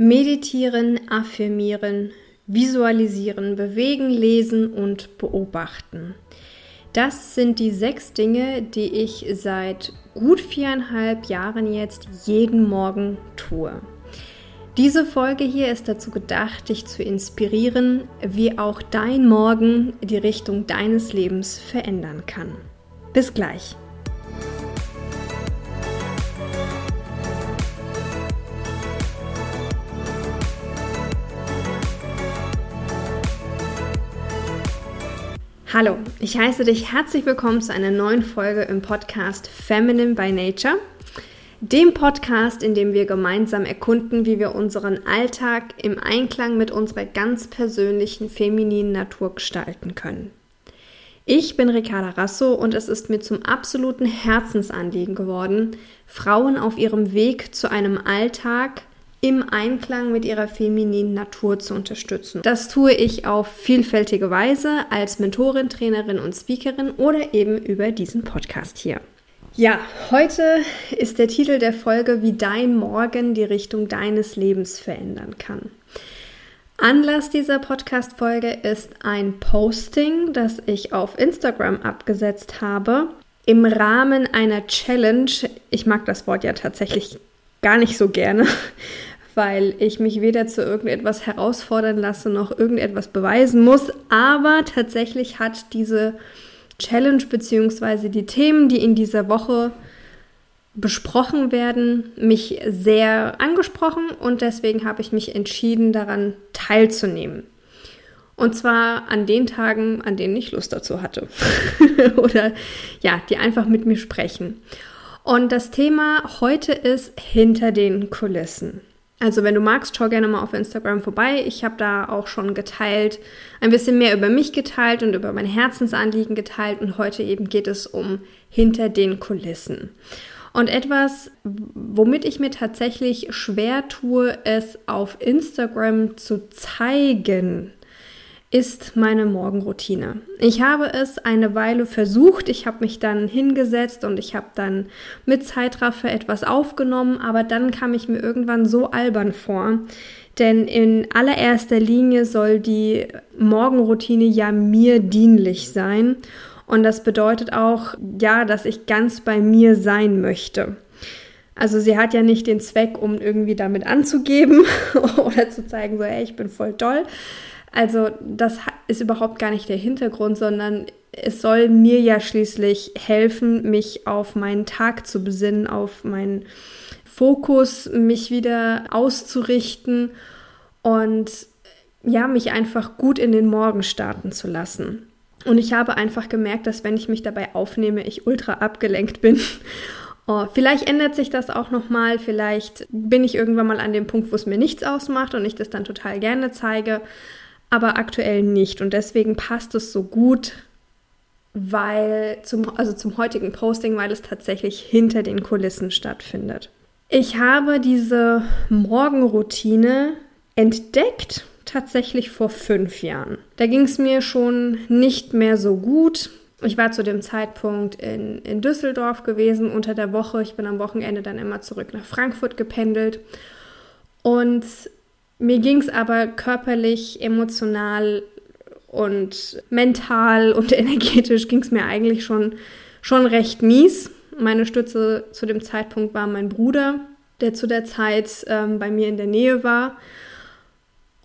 Meditieren, affirmieren, visualisieren, bewegen, lesen und beobachten. Das sind die sechs Dinge, die ich seit gut viereinhalb Jahren jetzt jeden Morgen tue. Diese Folge hier ist dazu gedacht, dich zu inspirieren, wie auch dein Morgen die Richtung deines Lebens verändern kann. Bis gleich. Hallo, ich heiße dich herzlich willkommen zu einer neuen Folge im Podcast Feminine by Nature, dem Podcast, in dem wir gemeinsam erkunden, wie wir unseren Alltag im Einklang mit unserer ganz persönlichen femininen Natur gestalten können. Ich bin Ricarda Rasso und es ist mir zum absoluten Herzensanliegen geworden, Frauen auf ihrem Weg zu einem Alltag, im Einklang mit ihrer femininen Natur zu unterstützen. Das tue ich auf vielfältige Weise als Mentorin, Trainerin und Speakerin oder eben über diesen Podcast hier. Ja, heute ist der Titel der Folge, wie dein Morgen die Richtung deines Lebens verändern kann. Anlass dieser Podcast-Folge ist ein Posting, das ich auf Instagram abgesetzt habe. Im Rahmen einer Challenge, ich mag das Wort ja tatsächlich gar nicht so gerne, weil ich mich weder zu irgendetwas herausfordern lasse noch irgendetwas beweisen muss. Aber tatsächlich hat diese Challenge bzw. die Themen, die in dieser Woche besprochen werden, mich sehr angesprochen und deswegen habe ich mich entschieden, daran teilzunehmen. Und zwar an den Tagen, an denen ich Lust dazu hatte. Oder ja, die einfach mit mir sprechen. Und das Thema heute ist hinter den Kulissen. Also wenn du magst, schau gerne mal auf Instagram vorbei. Ich habe da auch schon geteilt, ein bisschen mehr über mich geteilt und über mein Herzensanliegen geteilt. Und heute eben geht es um hinter den Kulissen. Und etwas, womit ich mir tatsächlich schwer tue, es auf Instagram zu zeigen, ist meine Morgenroutine. Ich habe es eine Weile versucht, ich habe mich dann hingesetzt und ich habe dann mit Zeitraffer etwas aufgenommen, aber dann kam ich mir irgendwann so albern vor, denn in allererster Linie soll die Morgenroutine ja mir dienlich sein und das bedeutet auch, ja, dass ich ganz bei mir sein möchte. Also sie hat ja nicht den Zweck, um irgendwie damit anzugeben oder zu zeigen, so, hey, ich bin voll toll, also das ist überhaupt gar nicht der Hintergrund, sondern es soll mir ja schließlich helfen, mich auf meinen Tag zu besinnen, auf meinen Fokus, mich wieder auszurichten und ja, mich einfach gut in den Morgen starten zu lassen. Und ich habe einfach gemerkt, dass wenn ich mich dabei aufnehme, ich ultra abgelenkt bin. Oh, vielleicht ändert sich das auch nochmal, vielleicht bin ich irgendwann mal an dem Punkt, wo es mir nichts ausmacht und ich das dann total gerne zeige aber aktuell nicht. Und deswegen passt es so gut, weil zum, also zum heutigen Posting, weil es tatsächlich hinter den Kulissen stattfindet. Ich habe diese Morgenroutine entdeckt, tatsächlich vor fünf Jahren. Da ging es mir schon nicht mehr so gut. Ich war zu dem Zeitpunkt in, in Düsseldorf gewesen unter der Woche. Ich bin am Wochenende dann immer zurück nach Frankfurt gependelt. Und mir ging es aber körperlich, emotional und mental und energetisch ging es mir eigentlich schon, schon recht mies. Meine Stütze zu dem Zeitpunkt war mein Bruder, der zu der Zeit ähm, bei mir in der Nähe war.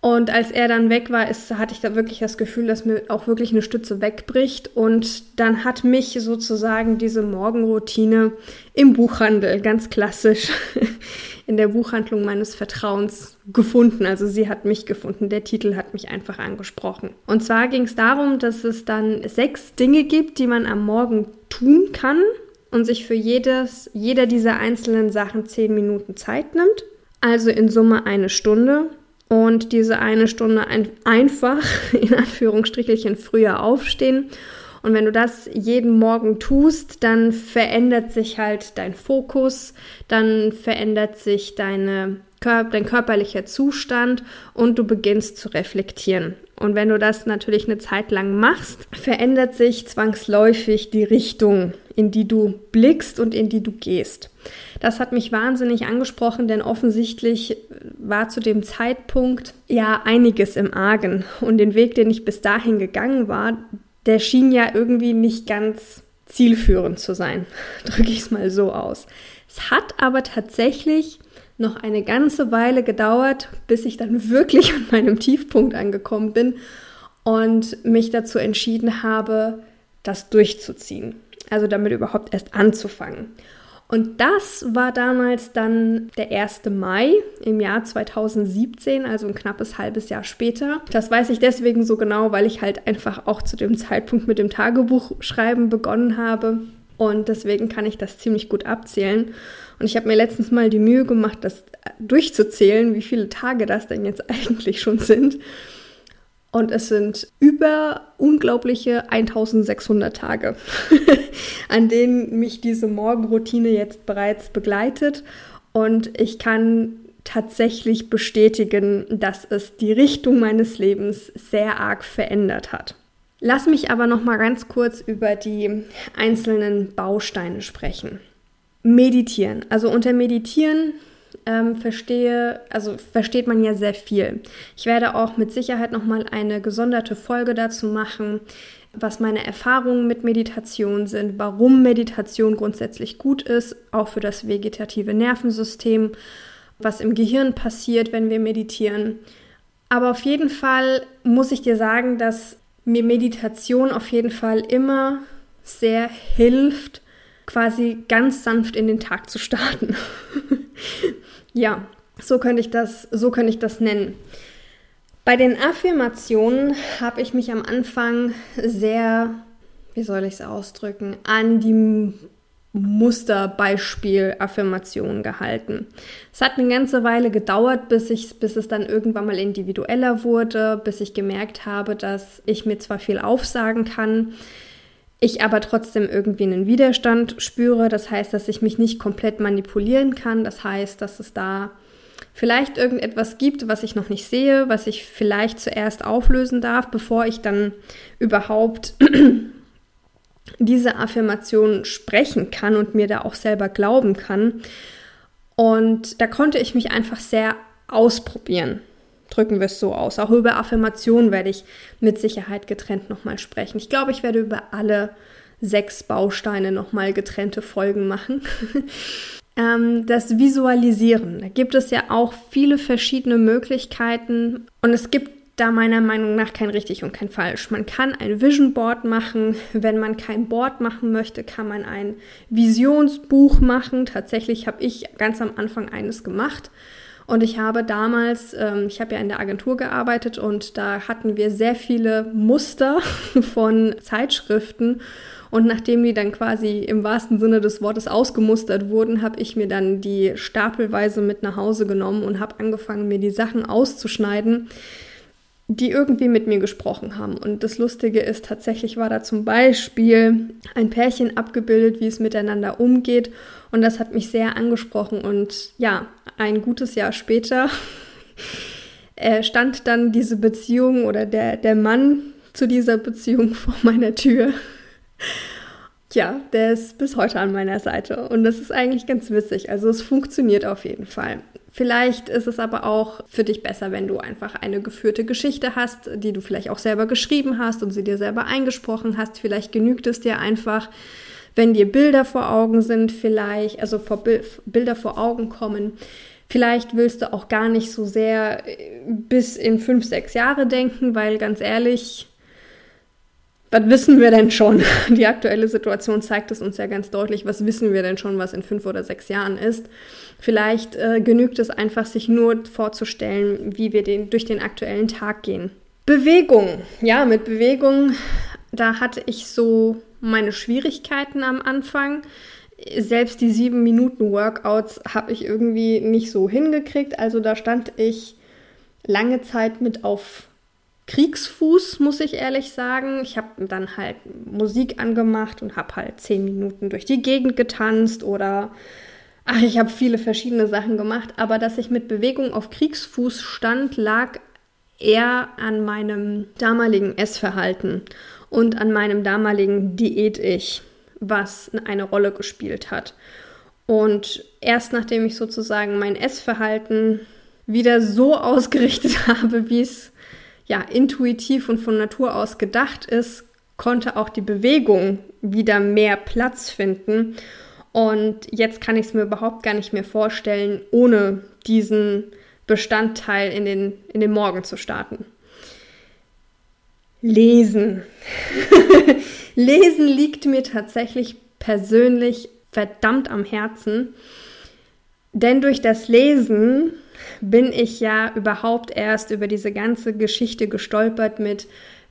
Und als er dann weg war, ist, hatte ich da wirklich das Gefühl, dass mir auch wirklich eine Stütze wegbricht. Und dann hat mich sozusagen diese Morgenroutine im Buchhandel, ganz klassisch, in der Buchhandlung meines Vertrauens gefunden. Also sie hat mich gefunden. Der Titel hat mich einfach angesprochen. Und zwar ging es darum, dass es dann sechs Dinge gibt, die man am Morgen tun kann und sich für jedes, jeder dieser einzelnen Sachen zehn Minuten Zeit nimmt. Also in Summe eine Stunde. Und diese eine Stunde ein, einfach, in Anführungsstrichelchen, früher aufstehen und wenn du das jeden Morgen tust, dann verändert sich halt dein Fokus, dann verändert sich deine dein körperlicher Zustand und du beginnst zu reflektieren. Und wenn du das natürlich eine Zeit lang machst, verändert sich zwangsläufig die Richtung, in die du blickst und in die du gehst. Das hat mich wahnsinnig angesprochen, denn offensichtlich war zu dem Zeitpunkt ja einiges im Argen. Und den Weg, den ich bis dahin gegangen war, der schien ja irgendwie nicht ganz zielführend zu sein. Drücke ich es mal so aus. Es hat aber tatsächlich noch eine ganze Weile gedauert, bis ich dann wirklich an meinem Tiefpunkt angekommen bin und mich dazu entschieden habe, das durchzuziehen. Also damit überhaupt erst anzufangen. Und das war damals dann der 1. Mai im Jahr 2017, also ein knappes halbes Jahr später. Das weiß ich deswegen so genau, weil ich halt einfach auch zu dem Zeitpunkt mit dem Tagebuchschreiben begonnen habe. Und deswegen kann ich das ziemlich gut abzählen. Und ich habe mir letztens mal die Mühe gemacht, das durchzuzählen, wie viele Tage das denn jetzt eigentlich schon sind. Und es sind über unglaubliche 1600 Tage, an denen mich diese Morgenroutine jetzt bereits begleitet. Und ich kann tatsächlich bestätigen, dass es die Richtung meines Lebens sehr arg verändert hat. Lass mich aber noch mal ganz kurz über die einzelnen Bausteine sprechen. Meditieren. Also unter Meditieren ähm, verstehe, also versteht man ja sehr viel. Ich werde auch mit Sicherheit nochmal eine gesonderte Folge dazu machen, was meine Erfahrungen mit Meditation sind, warum Meditation grundsätzlich gut ist, auch für das vegetative Nervensystem, was im Gehirn passiert, wenn wir meditieren. Aber auf jeden Fall muss ich dir sagen, dass mir Meditation auf jeden Fall immer sehr hilft, quasi ganz sanft in den Tag zu starten. ja, so könnte ich das, so könnte ich das nennen. Bei den Affirmationen habe ich mich am Anfang sehr, wie soll ich es ausdrücken, an die Musterbeispiel-Affirmationen gehalten. Es hat eine ganze Weile gedauert, bis, ich, bis es dann irgendwann mal individueller wurde, bis ich gemerkt habe, dass ich mir zwar viel aufsagen kann, ich aber trotzdem irgendwie einen Widerstand spüre. Das heißt, dass ich mich nicht komplett manipulieren kann. Das heißt, dass es da vielleicht irgendetwas gibt, was ich noch nicht sehe, was ich vielleicht zuerst auflösen darf, bevor ich dann überhaupt diese Affirmation sprechen kann und mir da auch selber glauben kann. Und da konnte ich mich einfach sehr ausprobieren drücken wir es so aus. Auch über Affirmationen werde ich mit Sicherheit getrennt nochmal sprechen. Ich glaube, ich werde über alle sechs Bausteine nochmal getrennte Folgen machen. ähm, das Visualisieren. Da gibt es ja auch viele verschiedene Möglichkeiten und es gibt da meiner Meinung nach kein richtig und kein falsch. Man kann ein Vision Board machen. Wenn man kein Board machen möchte, kann man ein Visionsbuch machen. Tatsächlich habe ich ganz am Anfang eines gemacht. Und ich habe damals, ähm, ich habe ja in der Agentur gearbeitet und da hatten wir sehr viele Muster von Zeitschriften. Und nachdem die dann quasi im wahrsten Sinne des Wortes ausgemustert wurden, habe ich mir dann die stapelweise mit nach Hause genommen und habe angefangen, mir die Sachen auszuschneiden, die irgendwie mit mir gesprochen haben. Und das Lustige ist, tatsächlich war da zum Beispiel ein Pärchen abgebildet, wie es miteinander umgeht. Und das hat mich sehr angesprochen. Und ja, ein gutes Jahr später stand dann diese Beziehung oder der, der Mann zu dieser Beziehung vor meiner Tür. Ja, der ist bis heute an meiner Seite und das ist eigentlich ganz witzig. Also es funktioniert auf jeden Fall. Vielleicht ist es aber auch für dich besser, wenn du einfach eine geführte Geschichte hast, die du vielleicht auch selber geschrieben hast und sie dir selber eingesprochen hast. Vielleicht genügt es dir einfach, wenn dir Bilder vor Augen sind, vielleicht, also vor Bilder vor Augen kommen. Vielleicht willst du auch gar nicht so sehr äh, bis in fünf, sechs Jahre denken, weil ganz ehrlich, was wissen wir denn schon? Die aktuelle Situation zeigt es uns ja ganz deutlich. Was wissen wir denn schon, was in fünf oder sechs Jahren ist? Vielleicht äh, genügt es einfach, sich nur vorzustellen, wie wir den, durch den aktuellen Tag gehen. Bewegung. Ja, mit Bewegung, da hatte ich so meine Schwierigkeiten am Anfang. Selbst die sieben Minuten Workouts habe ich irgendwie nicht so hingekriegt. Also da stand ich lange Zeit mit auf Kriegsfuß, muss ich ehrlich sagen. Ich habe dann halt Musik angemacht und habe halt zehn Minuten durch die Gegend getanzt oder ach, ich habe viele verschiedene Sachen gemacht. Aber dass ich mit Bewegung auf Kriegsfuß stand, lag eher an meinem damaligen Essverhalten und an meinem damaligen Diät-Ich, was eine Rolle gespielt hat. Und erst nachdem ich sozusagen mein Essverhalten wieder so ausgerichtet habe, wie es ja intuitiv und von Natur aus gedacht ist, konnte auch die Bewegung wieder mehr Platz finden. Und jetzt kann ich es mir überhaupt gar nicht mehr vorstellen, ohne diesen Bestandteil in den, in den Morgen zu starten. Lesen. Lesen liegt mir tatsächlich persönlich verdammt am Herzen. Denn durch das Lesen bin ich ja überhaupt erst über diese ganze Geschichte gestolpert mit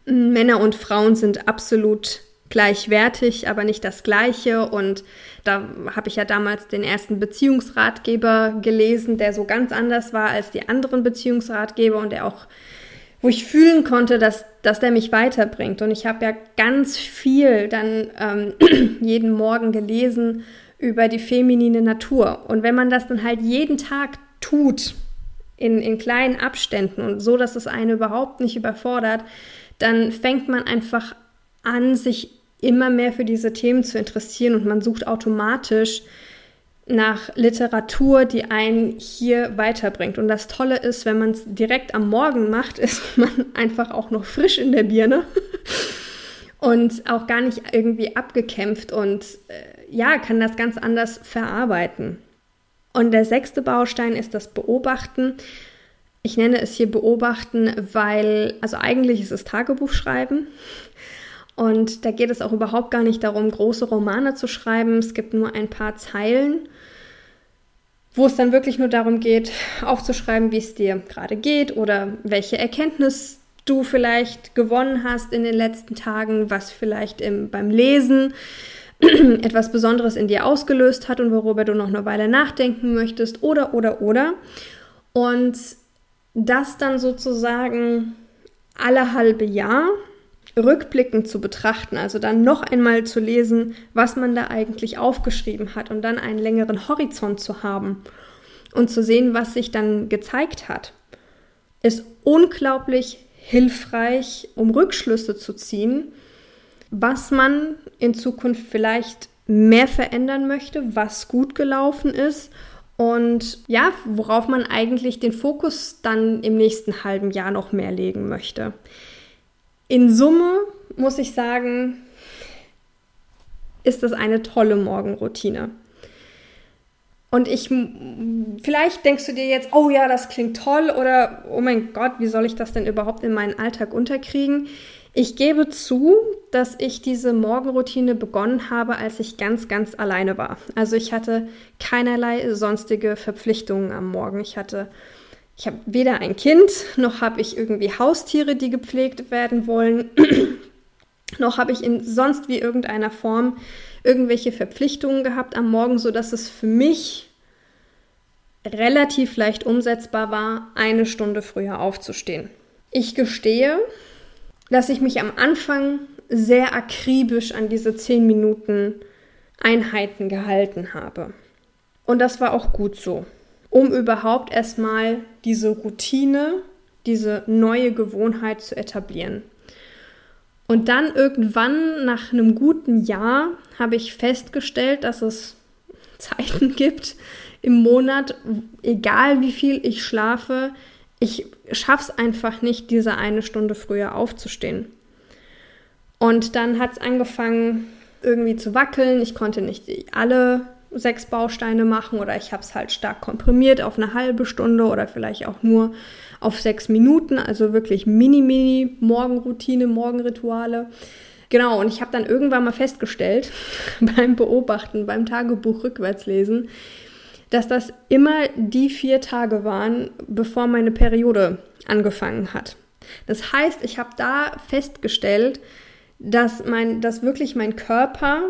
Männer und Frauen sind absolut gleichwertig, aber nicht das Gleiche. Und da habe ich ja damals den ersten Beziehungsratgeber gelesen, der so ganz anders war als die anderen Beziehungsratgeber und der auch, wo ich fühlen konnte, dass, dass der mich weiterbringt. Und ich habe ja ganz viel dann ähm, jeden Morgen gelesen über die feminine Natur. Und wenn man das dann halt jeden Tag tut, in, in kleinen Abständen und so, dass es einen überhaupt nicht überfordert, dann fängt man einfach an, sich immer mehr für diese Themen zu interessieren und man sucht automatisch nach Literatur, die einen hier weiterbringt. Und das Tolle ist, wenn man es direkt am Morgen macht, ist man einfach auch noch frisch in der Birne und auch gar nicht irgendwie abgekämpft und äh, ja, kann das ganz anders verarbeiten. Und der sechste Baustein ist das Beobachten. Ich nenne es hier Beobachten, weil, also eigentlich ist es Tagebuchschreiben. Und da geht es auch überhaupt gar nicht darum, große Romane zu schreiben. Es gibt nur ein paar Zeilen, wo es dann wirklich nur darum geht, aufzuschreiben, wie es dir gerade geht oder welche Erkenntnis du vielleicht gewonnen hast in den letzten Tagen, was vielleicht im, beim Lesen etwas Besonderes in dir ausgelöst hat und worüber du noch eine Weile nachdenken möchtest oder, oder, oder. Und das dann sozusagen alle halbe Jahr rückblickend zu betrachten, also dann noch einmal zu lesen, was man da eigentlich aufgeschrieben hat und dann einen längeren Horizont zu haben und zu sehen, was sich dann gezeigt hat, ist unglaublich hilfreich, um Rückschlüsse zu ziehen, was man in Zukunft vielleicht mehr verändern möchte, was gut gelaufen ist und ja, worauf man eigentlich den Fokus dann im nächsten halben Jahr noch mehr legen möchte. In Summe muss ich sagen, ist das eine tolle Morgenroutine. Und ich, vielleicht denkst du dir jetzt, oh ja, das klingt toll oder oh mein Gott, wie soll ich das denn überhaupt in meinen Alltag unterkriegen? Ich gebe zu, dass ich diese Morgenroutine begonnen habe, als ich ganz, ganz alleine war. Also ich hatte keinerlei sonstige Verpflichtungen am Morgen. Ich hatte, ich habe weder ein Kind, noch habe ich irgendwie Haustiere, die gepflegt werden wollen, noch habe ich in sonst wie irgendeiner Form irgendwelche Verpflichtungen gehabt am Morgen, sodass es für mich relativ leicht umsetzbar war, eine Stunde früher aufzustehen. Ich gestehe, dass ich mich am Anfang sehr akribisch an diese 10 Minuten Einheiten gehalten habe. Und das war auch gut so, um überhaupt erstmal diese Routine, diese neue Gewohnheit zu etablieren. Und dann irgendwann nach einem guten Jahr habe ich festgestellt, dass es Zeiten gibt im Monat, egal wie viel ich schlafe, ich schaffe es einfach nicht, diese eine Stunde früher aufzustehen. Und dann hat es angefangen, irgendwie zu wackeln. Ich konnte nicht alle sechs Bausteine machen oder ich habe es halt stark komprimiert auf eine halbe Stunde oder vielleicht auch nur auf sechs Minuten, also wirklich mini-mini Morgenroutine, Morgenrituale. Genau, und ich habe dann irgendwann mal festgestellt, beim Beobachten, beim Tagebuch rückwärts lesen, dass das immer die vier Tage waren, bevor meine Periode angefangen hat. Das heißt, ich habe da festgestellt, dass, mein, dass wirklich mein Körper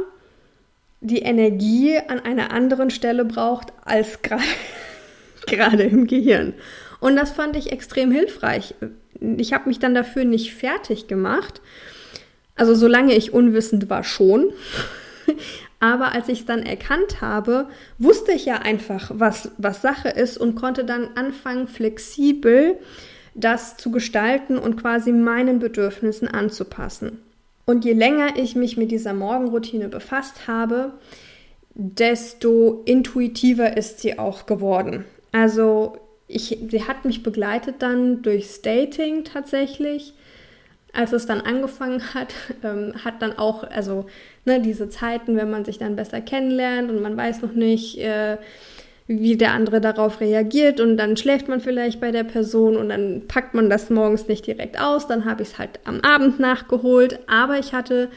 die Energie an einer anderen Stelle braucht als gerade im Gehirn. Und das fand ich extrem hilfreich. Ich habe mich dann dafür nicht fertig gemacht. Also solange ich unwissend war schon. Aber als ich es dann erkannt habe, wusste ich ja einfach, was, was Sache ist und konnte dann anfangen, flexibel das zu gestalten und quasi meinen Bedürfnissen anzupassen. Und je länger ich mich mit dieser Morgenroutine befasst habe, desto intuitiver ist sie auch geworden. Also ich, sie hat mich begleitet dann durchs Dating tatsächlich. Als es dann angefangen hat, ähm, hat dann auch, also ne, diese Zeiten, wenn man sich dann besser kennenlernt und man weiß noch nicht, äh, wie der andere darauf reagiert und dann schläft man vielleicht bei der Person und dann packt man das morgens nicht direkt aus, dann habe ich es halt am Abend nachgeholt, aber ich hatte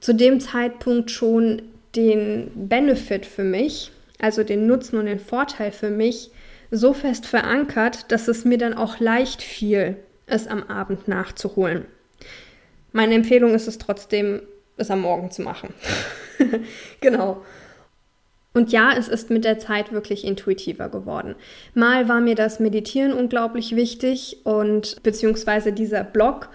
zu dem Zeitpunkt schon den Benefit für mich, also den Nutzen und den Vorteil für mich, so fest verankert, dass es mir dann auch leicht fiel, es am Abend nachzuholen. Meine Empfehlung ist es trotzdem, es am Morgen zu machen. genau. Und ja, es ist mit der Zeit wirklich intuitiver geworden. Mal war mir das Meditieren unglaublich wichtig und beziehungsweise dieser Blog,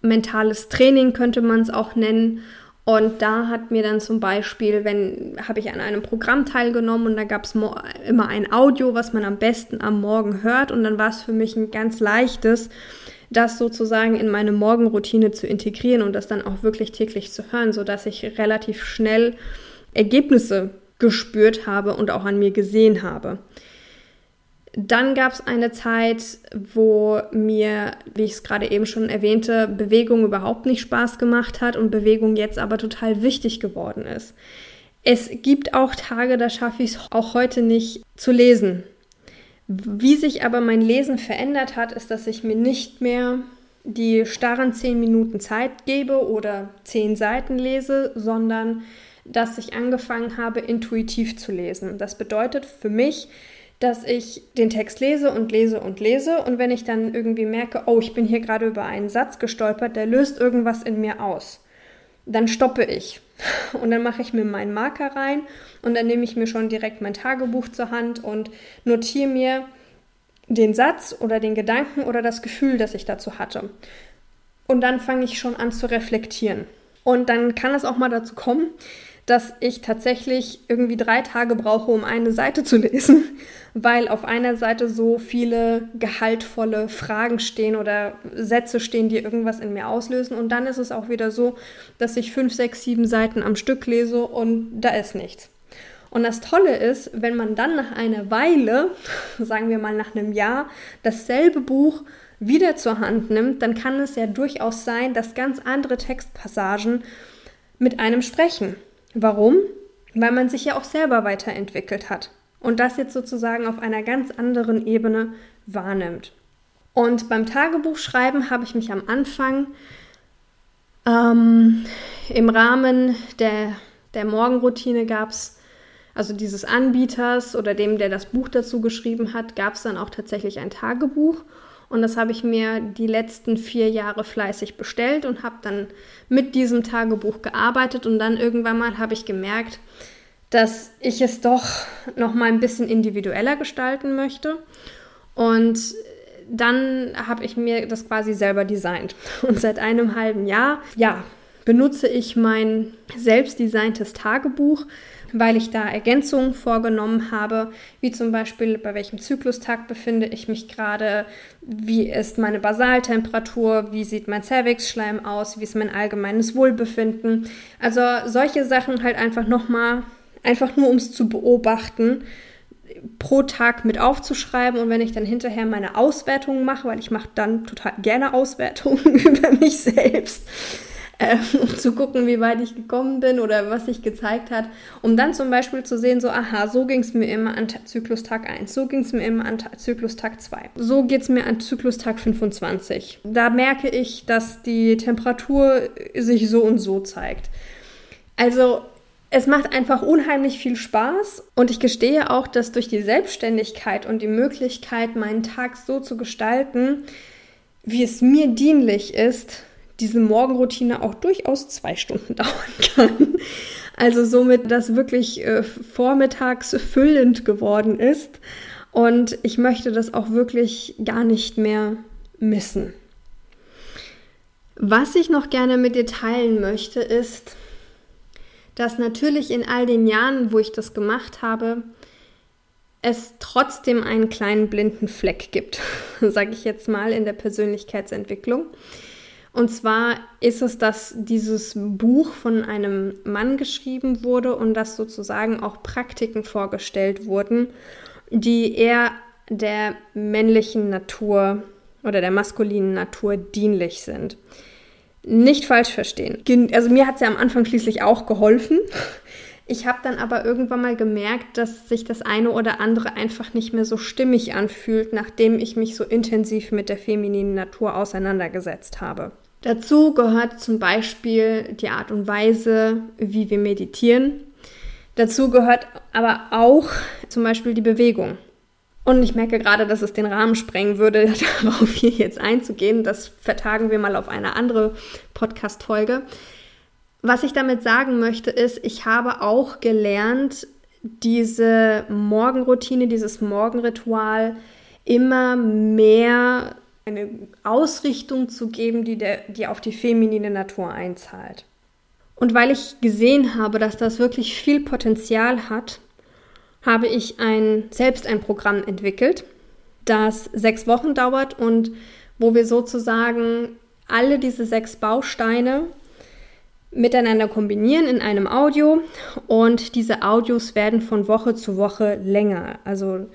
mentales Training könnte man es auch nennen. Und da hat mir dann zum Beispiel, wenn habe ich an einem Programm teilgenommen und da gab es immer ein Audio, was man am besten am Morgen hört. Und dann war es für mich ein ganz leichtes, das sozusagen in meine Morgenroutine zu integrieren und das dann auch wirklich täglich zu hören, sodass ich relativ schnell Ergebnisse gespürt habe und auch an mir gesehen habe. Dann gab es eine Zeit, wo mir, wie ich es gerade eben schon erwähnte, Bewegung überhaupt nicht Spaß gemacht hat und Bewegung jetzt aber total wichtig geworden ist. Es gibt auch Tage, da schaffe ich es auch heute nicht zu lesen. Wie sich aber mein Lesen verändert hat, ist, dass ich mir nicht mehr die starren zehn Minuten Zeit gebe oder zehn Seiten lese, sondern dass ich angefangen habe, intuitiv zu lesen. Das bedeutet für mich, dass ich den Text lese und lese und lese und wenn ich dann irgendwie merke, oh, ich bin hier gerade über einen Satz gestolpert, der löst irgendwas in mir aus, dann stoppe ich und dann mache ich mir meinen Marker rein und dann nehme ich mir schon direkt mein Tagebuch zur Hand und notiere mir den Satz oder den Gedanken oder das Gefühl, das ich dazu hatte. Und dann fange ich schon an zu reflektieren. Und dann kann es auch mal dazu kommen, dass ich tatsächlich irgendwie drei Tage brauche, um eine Seite zu lesen, weil auf einer Seite so viele gehaltvolle Fragen stehen oder Sätze stehen, die irgendwas in mir auslösen. Und dann ist es auch wieder so, dass ich fünf, sechs, sieben Seiten am Stück lese und da ist nichts. Und das Tolle ist, wenn man dann nach einer Weile, sagen wir mal nach einem Jahr, dasselbe Buch wieder zur Hand nimmt, dann kann es ja durchaus sein, dass ganz andere Textpassagen mit einem sprechen. Warum? Weil man sich ja auch selber weiterentwickelt hat und das jetzt sozusagen auf einer ganz anderen Ebene wahrnimmt. Und beim Tagebuchschreiben habe ich mich am Anfang ähm, im Rahmen der, der Morgenroutine gab es, also dieses Anbieters oder dem, der das Buch dazu geschrieben hat, gab es dann auch tatsächlich ein Tagebuch. Und das habe ich mir die letzten vier Jahre fleißig bestellt und habe dann mit diesem Tagebuch gearbeitet. Und dann irgendwann mal habe ich gemerkt, dass ich es doch noch mal ein bisschen individueller gestalten möchte. Und dann habe ich mir das quasi selber designt. Und seit einem halben Jahr, ja, benutze ich mein selbst designtes Tagebuch weil ich da Ergänzungen vorgenommen habe, wie zum Beispiel bei welchem Zyklustag befinde ich mich gerade, wie ist meine Basaltemperatur, wie sieht mein Cervixschleim aus, wie ist mein allgemeines Wohlbefinden. Also solche Sachen halt einfach nochmal, einfach nur um es zu beobachten, pro Tag mit aufzuschreiben und wenn ich dann hinterher meine Auswertungen mache, weil ich mache dann total gerne Auswertungen über mich selbst, äh, um zu gucken, wie weit ich gekommen bin oder was sich gezeigt hat, um dann zum Beispiel zu sehen, so, aha, so ging es mir immer an Zyklustag 1, so ging es mir immer an Zyklustag 2, so geht es mir an Zyklustag 25. Da merke ich, dass die Temperatur sich so und so zeigt. Also es macht einfach unheimlich viel Spaß und ich gestehe auch, dass durch die Selbstständigkeit und die Möglichkeit, meinen Tag so zu gestalten, wie es mir dienlich ist, diese Morgenroutine auch durchaus zwei Stunden dauern kann. Also somit, dass wirklich äh, vormittags füllend geworden ist. Und ich möchte das auch wirklich gar nicht mehr missen. Was ich noch gerne mit dir teilen möchte, ist, dass natürlich in all den Jahren, wo ich das gemacht habe, es trotzdem einen kleinen blinden Fleck gibt, sage ich jetzt mal in der Persönlichkeitsentwicklung. Und zwar ist es, dass dieses Buch von einem Mann geschrieben wurde und dass sozusagen auch Praktiken vorgestellt wurden, die eher der männlichen Natur oder der maskulinen Natur dienlich sind. Nicht falsch verstehen. Also mir hat es ja am Anfang schließlich auch geholfen. Ich habe dann aber irgendwann mal gemerkt, dass sich das eine oder andere einfach nicht mehr so stimmig anfühlt, nachdem ich mich so intensiv mit der femininen Natur auseinandergesetzt habe. Dazu gehört zum Beispiel die Art und Weise, wie wir meditieren. Dazu gehört aber auch zum Beispiel die Bewegung. Und ich merke gerade, dass es den Rahmen sprengen würde, darauf hier jetzt einzugehen. Das vertagen wir mal auf eine andere Podcast-Folge. Was ich damit sagen möchte, ist, ich habe auch gelernt, diese Morgenroutine, dieses Morgenritual immer mehr eine Ausrichtung zu geben, die, der, die auf die feminine Natur einzahlt. Und weil ich gesehen habe, dass das wirklich viel Potenzial hat, habe ich ein, selbst ein Programm entwickelt, das sechs Wochen dauert und wo wir sozusagen alle diese sechs Bausteine miteinander kombinieren in einem Audio und diese Audios werden von Woche zu Woche länger. Also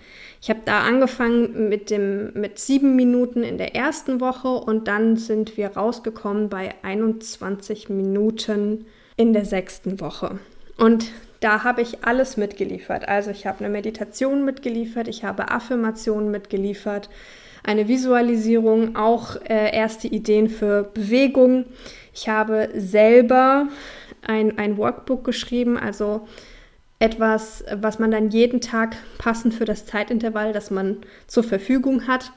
ich habe da angefangen mit dem mit sieben Minuten in der ersten Woche und dann sind wir rausgekommen bei 21 Minuten in der sechsten Woche. Und da habe ich alles mitgeliefert. Also ich habe eine Meditation mitgeliefert, ich habe Affirmationen mitgeliefert, eine Visualisierung, auch äh, erste Ideen für Bewegung. Ich habe selber ein, ein Workbook geschrieben, also etwas, was man dann jeden Tag passend für das Zeitintervall, das man zur Verfügung hat,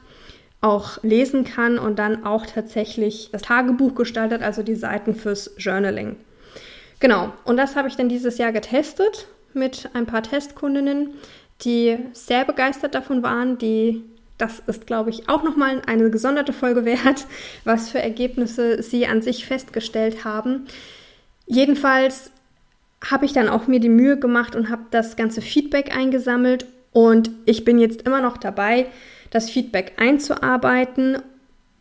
auch lesen kann und dann auch tatsächlich das Tagebuch gestaltet, also die Seiten fürs Journaling. Genau, und das habe ich dann dieses Jahr getestet mit ein paar Testkundinnen, die sehr begeistert davon waren, die das ist, glaube ich, auch nochmal eine gesonderte Folge wert, was für Ergebnisse sie an sich festgestellt haben. Jedenfalls habe ich dann auch mir die Mühe gemacht und habe das ganze Feedback eingesammelt und ich bin jetzt immer noch dabei, das Feedback einzuarbeiten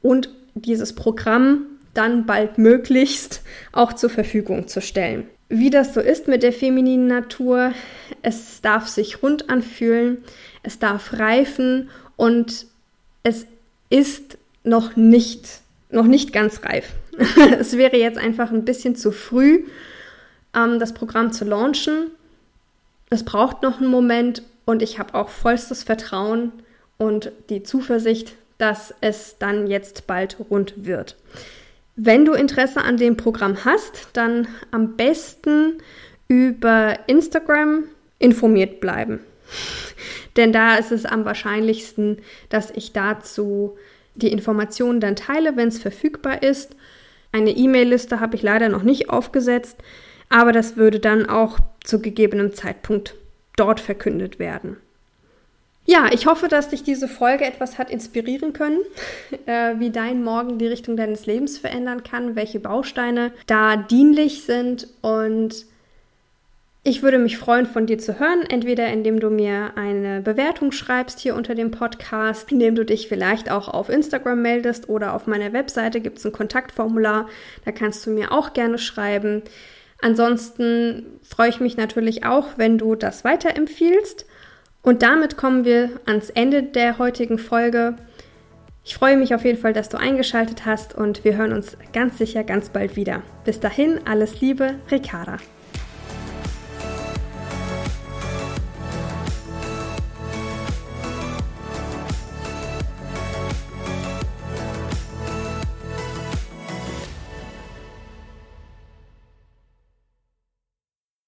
und dieses Programm dann bald möglichst auch zur Verfügung zu stellen. Wie das so ist mit der femininen Natur, es darf sich rund anfühlen, es darf reifen und es ist noch nicht, noch nicht ganz reif. es wäre jetzt einfach ein bisschen zu früh, ähm, das Programm zu launchen. Es braucht noch einen Moment und ich habe auch vollstes Vertrauen und die Zuversicht, dass es dann jetzt bald rund wird. Wenn du Interesse an dem Programm hast, dann am besten über Instagram informiert bleiben. Denn da ist es am wahrscheinlichsten, dass ich dazu die Informationen dann teile, wenn es verfügbar ist. Eine E-Mail-Liste habe ich leider noch nicht aufgesetzt, aber das würde dann auch zu gegebenem Zeitpunkt dort verkündet werden. Ja, ich hoffe, dass dich diese Folge etwas hat inspirieren können, äh, wie dein Morgen die Richtung deines Lebens verändern kann, welche Bausteine da dienlich sind und ich würde mich freuen, von dir zu hören, entweder indem du mir eine Bewertung schreibst hier unter dem Podcast, indem du dich vielleicht auch auf Instagram meldest oder auf meiner Webseite gibt es ein Kontaktformular, da kannst du mir auch gerne schreiben. Ansonsten freue ich mich natürlich auch, wenn du das weiterempfiehlst. Und damit kommen wir ans Ende der heutigen Folge. Ich freue mich auf jeden Fall, dass du eingeschaltet hast und wir hören uns ganz sicher ganz bald wieder. Bis dahin, alles Liebe, Ricarda.